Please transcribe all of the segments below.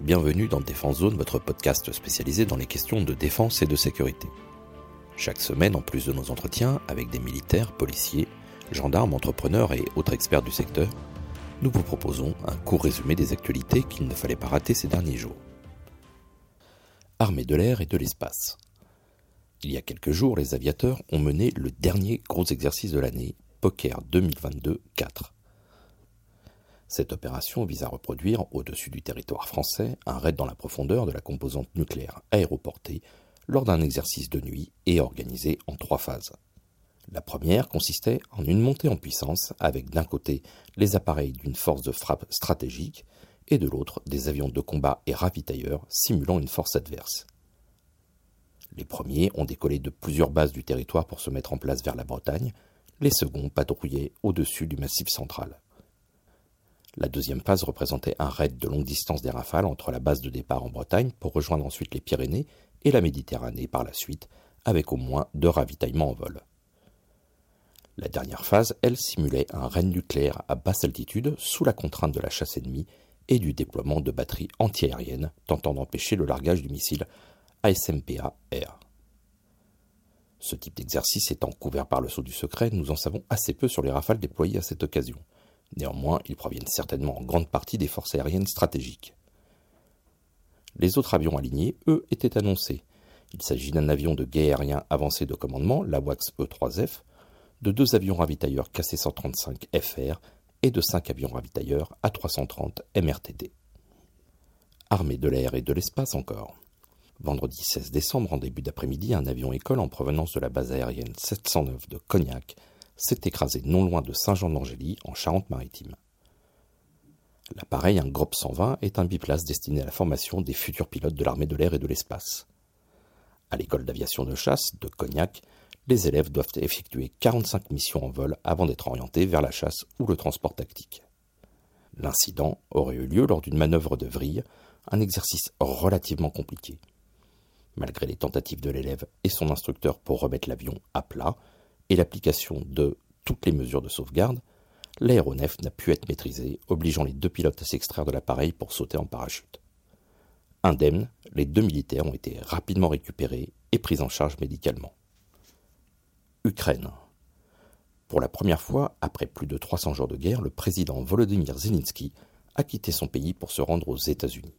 bienvenue dans Défense Zone, votre podcast spécialisé dans les questions de défense et de sécurité. Chaque semaine, en plus de nos entretiens avec des militaires, policiers, gendarmes, entrepreneurs et autres experts du secteur, nous vous proposons un court résumé des actualités qu'il ne fallait pas rater ces derniers jours. Armée de l'air et de l'espace. Il y a quelques jours, les aviateurs ont mené le dernier gros exercice de l'année, Poker 2022-4. Cette opération vise à reproduire, au-dessus du territoire français, un raid dans la profondeur de la composante nucléaire aéroportée lors d'un exercice de nuit et organisé en trois phases. La première consistait en une montée en puissance avec d'un côté les appareils d'une force de frappe stratégique et de l'autre des avions de combat et ravitailleurs simulant une force adverse. Les premiers ont décollé de plusieurs bases du territoire pour se mettre en place vers la Bretagne, les seconds patrouillaient au-dessus du massif central. La deuxième phase représentait un raid de longue distance des rafales entre la base de départ en Bretagne pour rejoindre ensuite les Pyrénées et la Méditerranée par la suite, avec au moins deux ravitaillements en vol. La dernière phase, elle, simulait un raid nucléaire à basse altitude sous la contrainte de la chasse ennemie et du déploiement de batteries antiaériennes tentant d'empêcher le largage du missile ASMPA-R. Ce type d'exercice étant couvert par le sceau du secret, nous en savons assez peu sur les rafales déployées à cette occasion. Néanmoins, ils proviennent certainement en grande partie des forces aériennes stratégiques. Les autres avions alignés, eux, étaient annoncés. Il s'agit d'un avion de guet aérien avancé de commandement, l'AWACS E3F, de deux avions ravitailleurs KC-135FR et de cinq avions ravitailleurs A330 MRTD. Armée de l'air et de l'espace encore. Vendredi 16 décembre, en début d'après-midi, un avion école en provenance de la base aérienne 709 de Cognac s'est écrasé non loin de Saint-Jean-d'Angély, en Charente-Maritime. L'appareil, un GROP 120, est un biplace destiné à la formation des futurs pilotes de l'armée de l'air et de l'espace. À l'école d'aviation de chasse de Cognac, les élèves doivent effectuer 45 missions en vol avant d'être orientés vers la chasse ou le transport tactique. L'incident aurait eu lieu lors d'une manœuvre de vrille, un exercice relativement compliqué. Malgré les tentatives de l'élève et son instructeur pour remettre l'avion à plat et l'application de toutes les mesures de sauvegarde, l'aéronef n'a pu être maîtrisé, obligeant les deux pilotes à s'extraire de l'appareil pour sauter en parachute. Indemnes, les deux militaires ont été rapidement récupérés et pris en charge médicalement. Ukraine. Pour la première fois, après plus de 300 jours de guerre, le président Volodymyr Zelensky a quitté son pays pour se rendre aux États-Unis.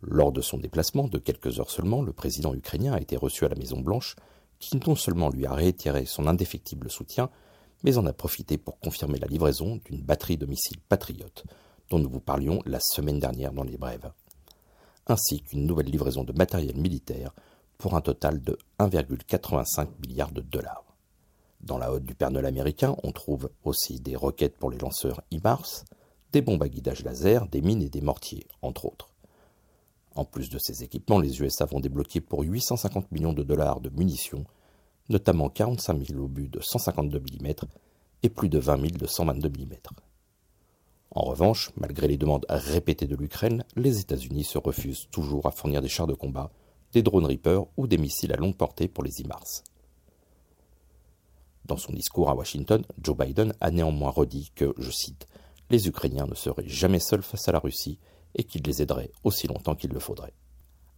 Lors de son déplacement de quelques heures seulement, le président ukrainien a été reçu à la Maison-Blanche, qui non seulement lui a réitéré son indéfectible soutien, mais en a profité pour confirmer la livraison d'une batterie de missiles patriotes, dont nous vous parlions la semaine dernière dans les brèves, ainsi qu'une nouvelle livraison de matériel militaire pour un total de 1,85 milliard de dollars. Dans la haute du Père américain, on trouve aussi des roquettes pour les lanceurs IMARS, des bombes à guidage laser, des mines et des mortiers, entre autres. En plus de ces équipements, les USA vont débloquer pour 850 millions de dollars de munitions, notamment 45 000 obus de 152 mm et plus de 20 000 de 122 mm. En revanche, malgré les demandes répétées de l'Ukraine, les États-Unis se refusent toujours à fournir des chars de combat, des drones Reaper ou des missiles à longue portée pour les IMARS. Dans son discours à Washington, Joe Biden a néanmoins redit que, je cite, les Ukrainiens ne seraient jamais seuls face à la Russie et qu'il les aiderait aussi longtemps qu'il le faudrait.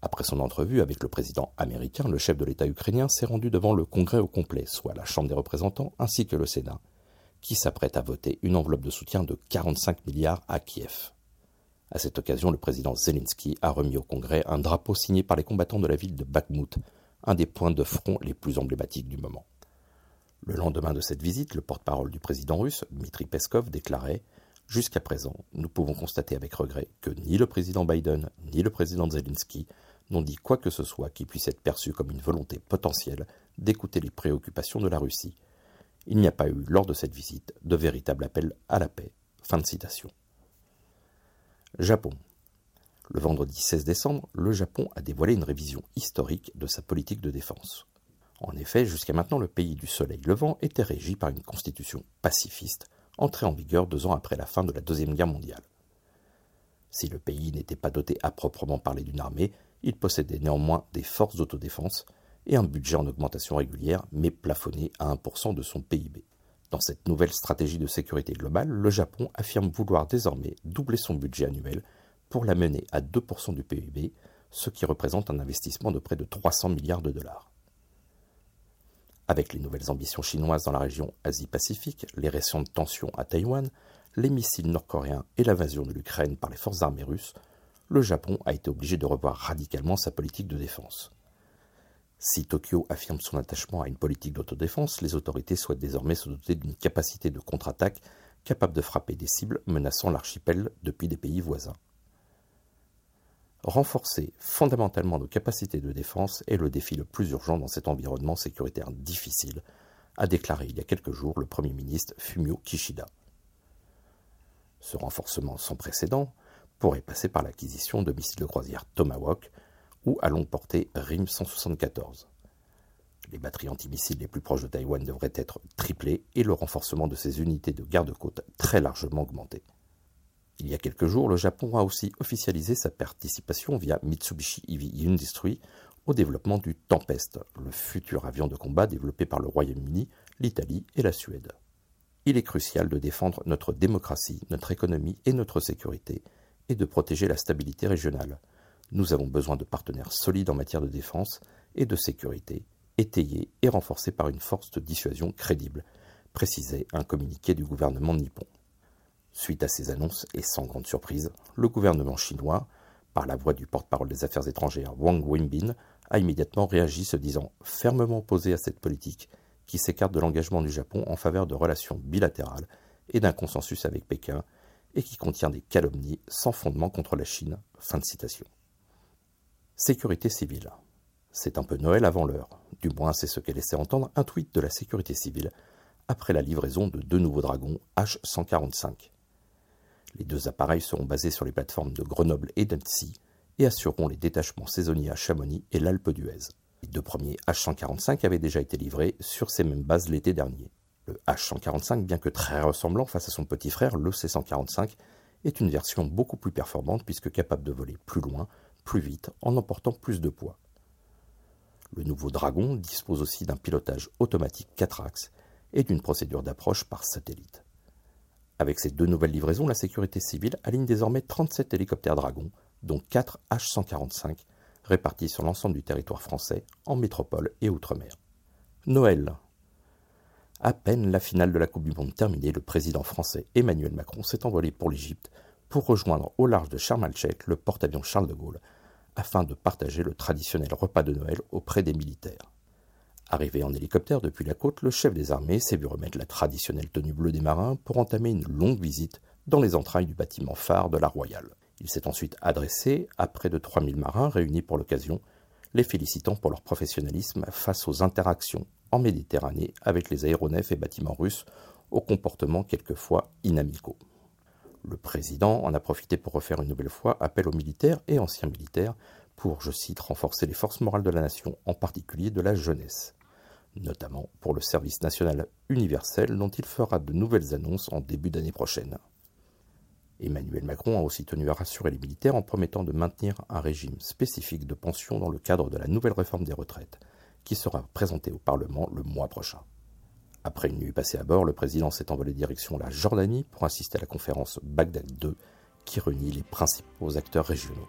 Après son entrevue avec le président américain, le chef de l'État ukrainien s'est rendu devant le Congrès au complet, soit la Chambre des représentants ainsi que le Sénat, qui s'apprête à voter une enveloppe de soutien de 45 milliards à Kiev. À cette occasion, le président Zelensky a remis au Congrès un drapeau signé par les combattants de la ville de Bakhmut, un des points de front les plus emblématiques du moment. Le lendemain de cette visite, le porte-parole du président russe, Dmitri Peskov, déclarait Jusqu'à présent, nous pouvons constater avec regret que ni le président Biden ni le président Zelensky n'ont dit quoi que ce soit qui puisse être perçu comme une volonté potentielle d'écouter les préoccupations de la Russie. Il n'y a pas eu, lors de cette visite, de véritable appel à la paix. Fin de citation. Japon. Le vendredi 16 décembre, le Japon a dévoilé une révision historique de sa politique de défense. En effet, jusqu'à maintenant, le pays du soleil levant était régi par une constitution pacifiste, entrée en vigueur deux ans après la fin de la Deuxième Guerre mondiale. Si le pays n'était pas doté à proprement parler d'une armée, il possédait néanmoins des forces d'autodéfense et un budget en augmentation régulière, mais plafonné à 1% de son PIB. Dans cette nouvelle stratégie de sécurité globale, le Japon affirme vouloir désormais doubler son budget annuel pour la mener à 2% du PIB, ce qui représente un investissement de près de 300 milliards de dollars. Avec les nouvelles ambitions chinoises dans la région Asie-Pacifique, les récentes tensions à Taïwan, les missiles nord-coréens et l'invasion de l'Ukraine par les forces armées russes, le Japon a été obligé de revoir radicalement sa politique de défense. Si Tokyo affirme son attachement à une politique d'autodéfense, les autorités souhaitent désormais se doter d'une capacité de contre-attaque capable de frapper des cibles menaçant l'archipel depuis des pays voisins. Renforcer fondamentalement nos capacités de défense est le défi le plus urgent dans cet environnement sécuritaire difficile, a déclaré il y a quelques jours le Premier ministre Fumio Kishida. Ce renforcement sans précédent pourrait passer par l'acquisition de missiles de croisière Tomahawk ou à longue portée RIM 174. Les batteries antimissiles les plus proches de Taïwan devraient être triplées et le renforcement de ces unités de garde-côte très largement augmenté. Il y a quelques jours, le Japon a aussi officialisé sa participation via Mitsubishi Heavy Industries au développement du Tempest, le futur avion de combat développé par le Royaume-Uni, l'Italie et la Suède. Il est crucial de défendre notre démocratie, notre économie et notre sécurité, et de protéger la stabilité régionale. Nous avons besoin de partenaires solides en matière de défense et de sécurité, étayés et renforcés par une force de dissuasion crédible, précisait un communiqué du gouvernement nippon. Suite à ces annonces, et sans grande surprise, le gouvernement chinois, par la voix du porte-parole des Affaires étrangères Wang Wenbin, a immédiatement réagi se disant fermement opposé à cette politique qui s'écarte de l'engagement du Japon en faveur de relations bilatérales et d'un consensus avec Pékin et qui contient des calomnies sans fondement contre la Chine. Sécurité civile. C'est un peu Noël avant l'heure. Du moins, c'est ce qu'est laissé entendre un tweet de la sécurité civile après la livraison de deux nouveaux dragons H-145. Les deux appareils seront basés sur les plateformes de Grenoble et d'Annecy et assureront les détachements saisonniers à Chamonix et l'Alpe d'Huez. Les deux premiers H145 avaient déjà été livrés sur ces mêmes bases l'été dernier. Le H145, bien que très ressemblant face à son petit frère, le C145, est une version beaucoup plus performante puisque capable de voler plus loin, plus vite, en emportant plus de poids. Le nouveau Dragon dispose aussi d'un pilotage automatique 4 axes et d'une procédure d'approche par satellite. Avec ces deux nouvelles livraisons, la sécurité civile aligne désormais 37 hélicoptères Dragon, dont 4 H-145, répartis sur l'ensemble du territoire français, en métropole et outre-mer. Noël. À peine la finale de la Coupe du Monde terminée, le président français Emmanuel Macron s'est envolé pour l'Égypte pour rejoindre au large de Sharm el le porte-avions Charles de Gaulle afin de partager le traditionnel repas de Noël auprès des militaires. Arrivé en hélicoptère depuis la côte, le chef des armées s'est vu remettre la traditionnelle tenue bleue des marins pour entamer une longue visite dans les entrailles du bâtiment phare de la Royale. Il s'est ensuite adressé à près de 3000 marins réunis pour l'occasion, les félicitant pour leur professionnalisme face aux interactions en Méditerranée avec les aéronefs et bâtiments russes aux comportements quelquefois inamicaux. Le président en a profité pour refaire une nouvelle fois appel aux militaires et anciens militaires pour, je cite, renforcer les forces morales de la nation, en particulier de la jeunesse notamment pour le service national universel dont il fera de nouvelles annonces en début d'année prochaine. Emmanuel Macron a aussi tenu à rassurer les militaires en promettant de maintenir un régime spécifique de pension dans le cadre de la nouvelle réforme des retraites, qui sera présentée au Parlement le mois prochain. Après une nuit passée à bord, le président s'est envolé direction la Jordanie pour assister à la conférence Bagdad II qui réunit les principaux acteurs régionaux.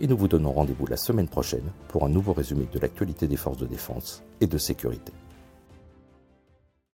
et nous vous donnons rendez-vous la semaine prochaine pour un nouveau résumé de l'actualité des forces de défense et de sécurité.